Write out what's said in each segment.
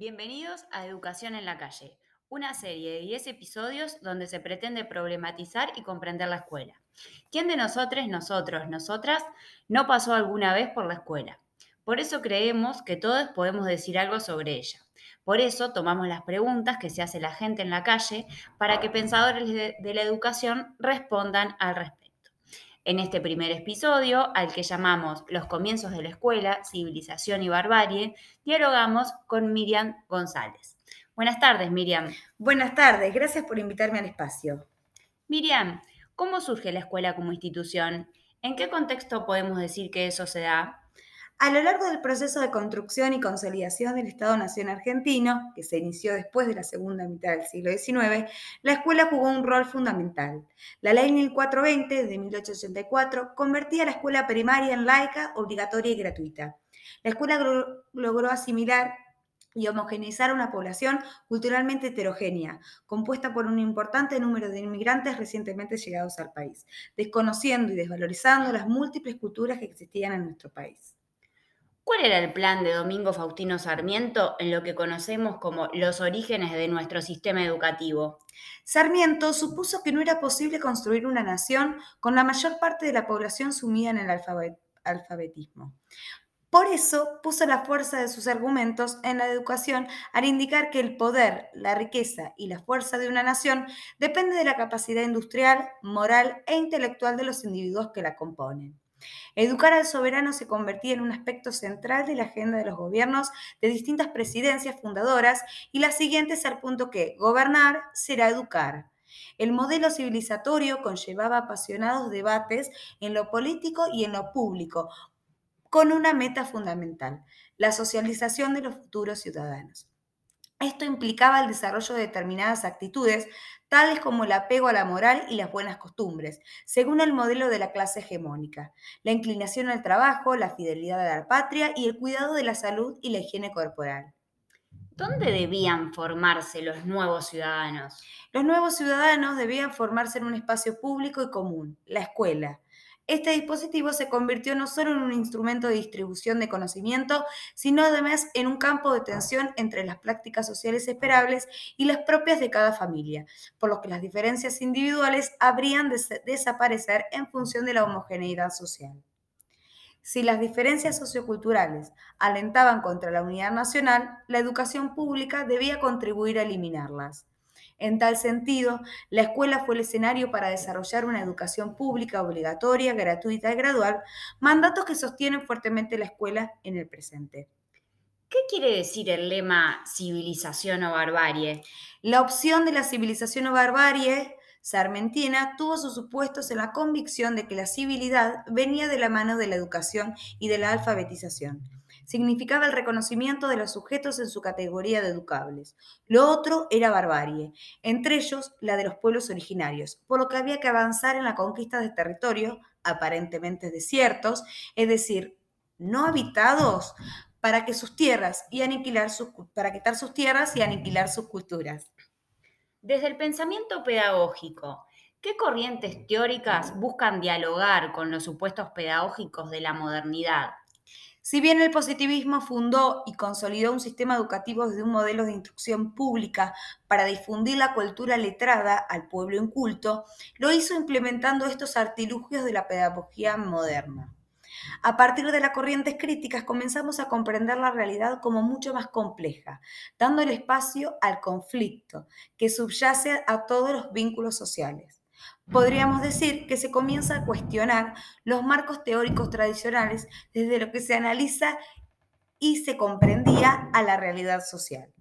Bienvenidos a Educación en la Calle, una serie de 10 episodios donde se pretende problematizar y comprender la escuela. ¿Quién de nosotros, nosotros, nosotras no pasó alguna vez por la escuela? Por eso creemos que todos podemos decir algo sobre ella. Por eso tomamos las preguntas que se hace la gente en la calle para que pensadores de, la educación respondan al respecto. En este primer episodio, al que llamamos Los comienzos de la escuela, civilización y barbarie, dialogamos con Miriam González. Buenas tardes, Miriam. Buenas tardes, gracias por invitarme al espacio. Miriam, ¿cómo surge la escuela como institución? ¿En qué contexto podemos decir que eso se da? A lo largo del proceso de construcción y consolidación del Estado-Nación argentino, que se inició después de la segunda mitad del siglo XIX, la escuela jugó un rol fundamental. La Ley 1420 de 1884 convertía la escuela primaria en laica, obligatoria y gratuita. La escuela logró asimilar y homogeneizar una población culturalmente heterogénea, compuesta por un importante número de inmigrantes recientemente llegados al país, desconociendo y desvalorizando las múltiples culturas que existían en nuestro país. ¿Cuál era el plan de Domingo Faustino Sarmiento en lo que conocemos como los orígenes de nuestro sistema educativo? Sarmiento supuso que no era posible construir una nación con la mayor parte de la población sumida en el alfabetismo. Por eso puso la fuerza de sus argumentos en la educación al indicar que el poder, la riqueza y la fuerza de una nación depende de la capacidad industrial, moral e intelectual de los individuos que la componen. Educar al soberano se convertía en un aspecto central de la agenda de los gobiernos de distintas presidencias fundadoras y la siguiente es al punto que gobernar será educar. El modelo civilizatorio conllevaba apasionados debates en lo político y en lo público, con una meta fundamental, la socialización de los futuros ciudadanos. Esto implicaba el desarrollo de determinadas actitudes, tales como el apego a la moral y las buenas costumbres, según el modelo de la clase hegemónica, la inclinación al trabajo, la fidelidad a la patria y el cuidado de la salud y la higiene corporal. ¿Dónde debían formarse los nuevos ciudadanos? Los nuevos ciudadanos debían formarse en un espacio público y común, la escuela, este dispositivo se convirtió no solo en un instrumento de distribución de conocimiento, sino además en un campo de tensión entre las prácticas sociales esperables y las propias de cada familia, por lo que las diferencias individuales habrían de desaparecer en función de la homogeneidad social. Si las diferencias socioculturales alentaban contra la unidad nacional, la educación pública debía contribuir a eliminarlas. En tal sentido, la escuela fue el escenario para desarrollar una educación pública obligatoria, gratuita y gradual, mandatos que sostienen fuertemente la escuela en el presente. ¿Qué quiere decir el lema civilización o barbarie? La opción de la civilización o barbarie sarmentina tuvo sus supuestos en la convicción de que la civilidad venía de la mano de la educación y de la alfabetización significaba el reconocimiento de los sujetos en su categoría de educables. Lo otro era barbarie, entre ellos la de los pueblos originarios, por lo que había que avanzar en la conquista de territorios aparentemente desiertos, es decir, no habitados, para que sus tierras y aniquilar sus, para quitar sus tierras y aniquilar sus culturas. Desde el pensamiento pedagógico, ¿qué corrientes teóricas buscan dialogar con los supuestos pedagógicos de la modernidad? Si bien el positivismo fundó y consolidó un sistema educativo desde un modelo de instrucción pública para difundir la cultura letrada al pueblo inculto, lo hizo implementando estos artilugios de la pedagogía moderna. A partir de las corrientes críticas comenzamos a comprender la realidad como mucho más compleja, dando el espacio al conflicto que subyace a todos los vínculos sociales podríamos decir que se comienza a cuestionar los marcos teóricos tradicionales desde lo que se analiza y se comprendía a la realidad social.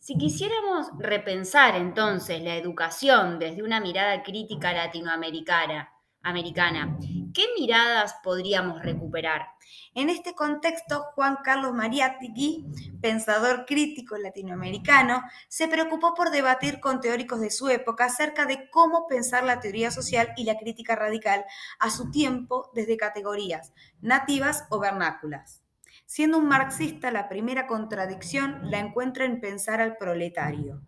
Si quisiéramos repensar entonces la educación desde una mirada crítica latinoamericana, americana, ¿qué miradas podríamos recuperar? En este contexto, Juan Carlos Mariátegui, pensador crítico latinoamericano, se preocupó por debatir con teóricos de su época acerca de cómo pensar la teoría social y la crítica radical a su tiempo desde categorías nativas o vernáculas. Siendo un marxista, la primera contradicción la encuentra en pensar al proletario.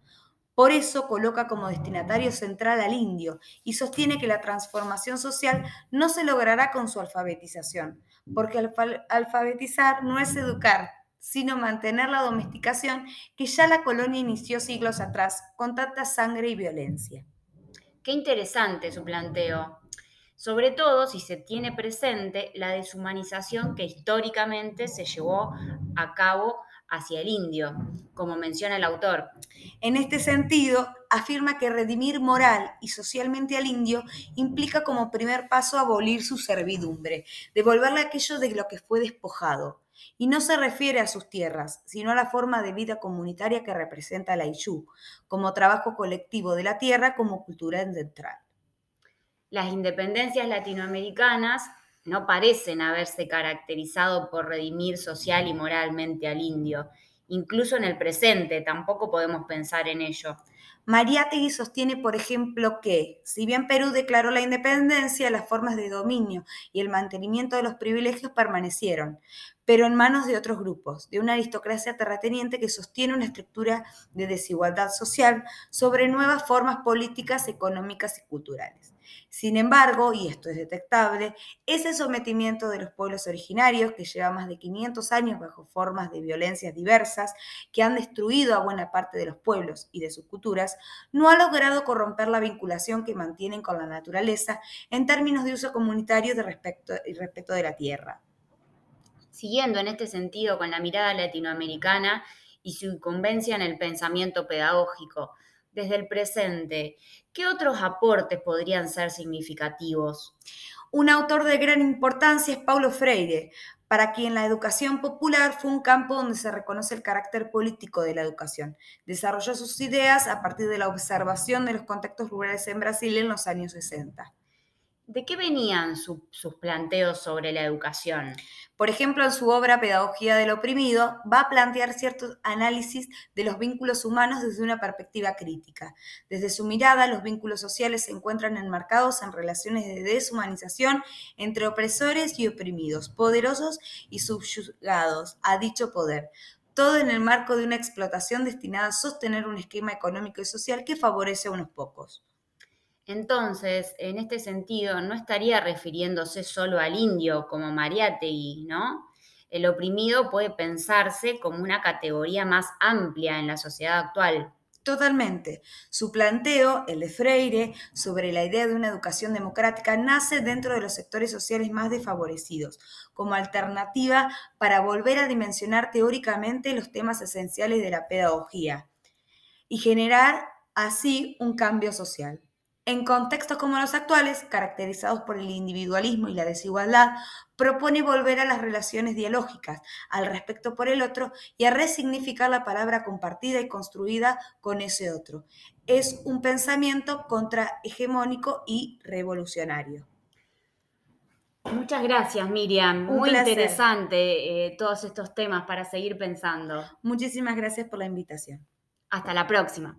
Por eso coloca como destinatario central al indio y sostiene que la transformación social no se logrará con su alfabetización, porque alfabetizar no es educar, sino mantener la domesticación que ya la colonia inició siglos atrás con tanta sangre y violencia. Qué interesante su planteo, sobre todo si se tiene presente la deshumanización que históricamente se llevó a cabo hacia el indio, como menciona el autor. En este sentido, afirma que redimir moral y socialmente al indio implica como primer paso abolir su servidumbre, devolverle aquello de lo que fue despojado. Y no se refiere a sus tierras, sino a la forma de vida comunitaria que representa la Iyú, como trabajo colectivo de la tierra como cultura central. Las independencias latinoamericanas no parecen haberse caracterizado por redimir social y moralmente al indio. Incluso en el presente tampoco podemos pensar en ello. Mariátegui sostiene, por ejemplo, que, si bien Perú declaró la independencia, las formas de dominio y el mantenimiento de los privilegios permanecieron, pero en manos de otros grupos, de una aristocracia terrateniente que sostiene una estructura de desigualdad social sobre nuevas formas políticas, económicas y culturales. Sin embargo, y esto es detectable, ese sometimiento de los pueblos originarios, que lleva más de 500 años bajo formas de violencias diversas, que han destruido a buena parte de los pueblos y de sus culturas, no ha logrado corromper la vinculación que mantienen con la naturaleza en términos de uso comunitario de respeto, y respeto de la tierra. Siguiendo en este sentido con la mirada latinoamericana y su incumbencia en el pensamiento pedagógico, desde el presente, ¿qué otros aportes podrían ser significativos? Un autor de gran importancia es Paulo Freire, para quien la educación popular fue un campo donde se reconoce el carácter político de la educación. Desarrolló sus ideas a partir de la observación de los contextos rurales en Brasil en los años 60. ¿De qué venían sus planteos sobre la educación? Por ejemplo, en su obra Pedagogía del Oprimido, va a plantear ciertos análisis de los vínculos humanos desde una perspectiva crítica. Desde su mirada, los vínculos sociales se encuentran enmarcados en relaciones de deshumanización entre opresores y oprimidos, poderosos y subyugados a dicho poder todo en el marco de una explotación destinada a sostener un esquema económico y social que favorece a unos pocos. Entonces, en este sentido, no estaría refiriéndose solo al indio como Mariátegui, ¿no? El oprimido puede pensarse como una categoría más amplia en la sociedad actual. Totalmente. Su planteo, el de Freire, sobre la idea de una educación democrática, nace dentro de los sectores sociales más desfavorecidos, como alternativa para volver a dimensionar teóricamente los temas esenciales de la pedagogía y generar así un cambio social. En contextos como los actuales, caracterizados por el individualismo y la desigualdad, propone volver a las relaciones dialógicas, al respeto por el otro y a resignificar la palabra compartida y construida con ese otro. Es un pensamiento contrahegemónico y revolucionario. Muchas gracias, Miriam. Muy interesante eh, todos estos temas para seguir pensando. Muchísimas gracias por la invitación. Hasta la próxima.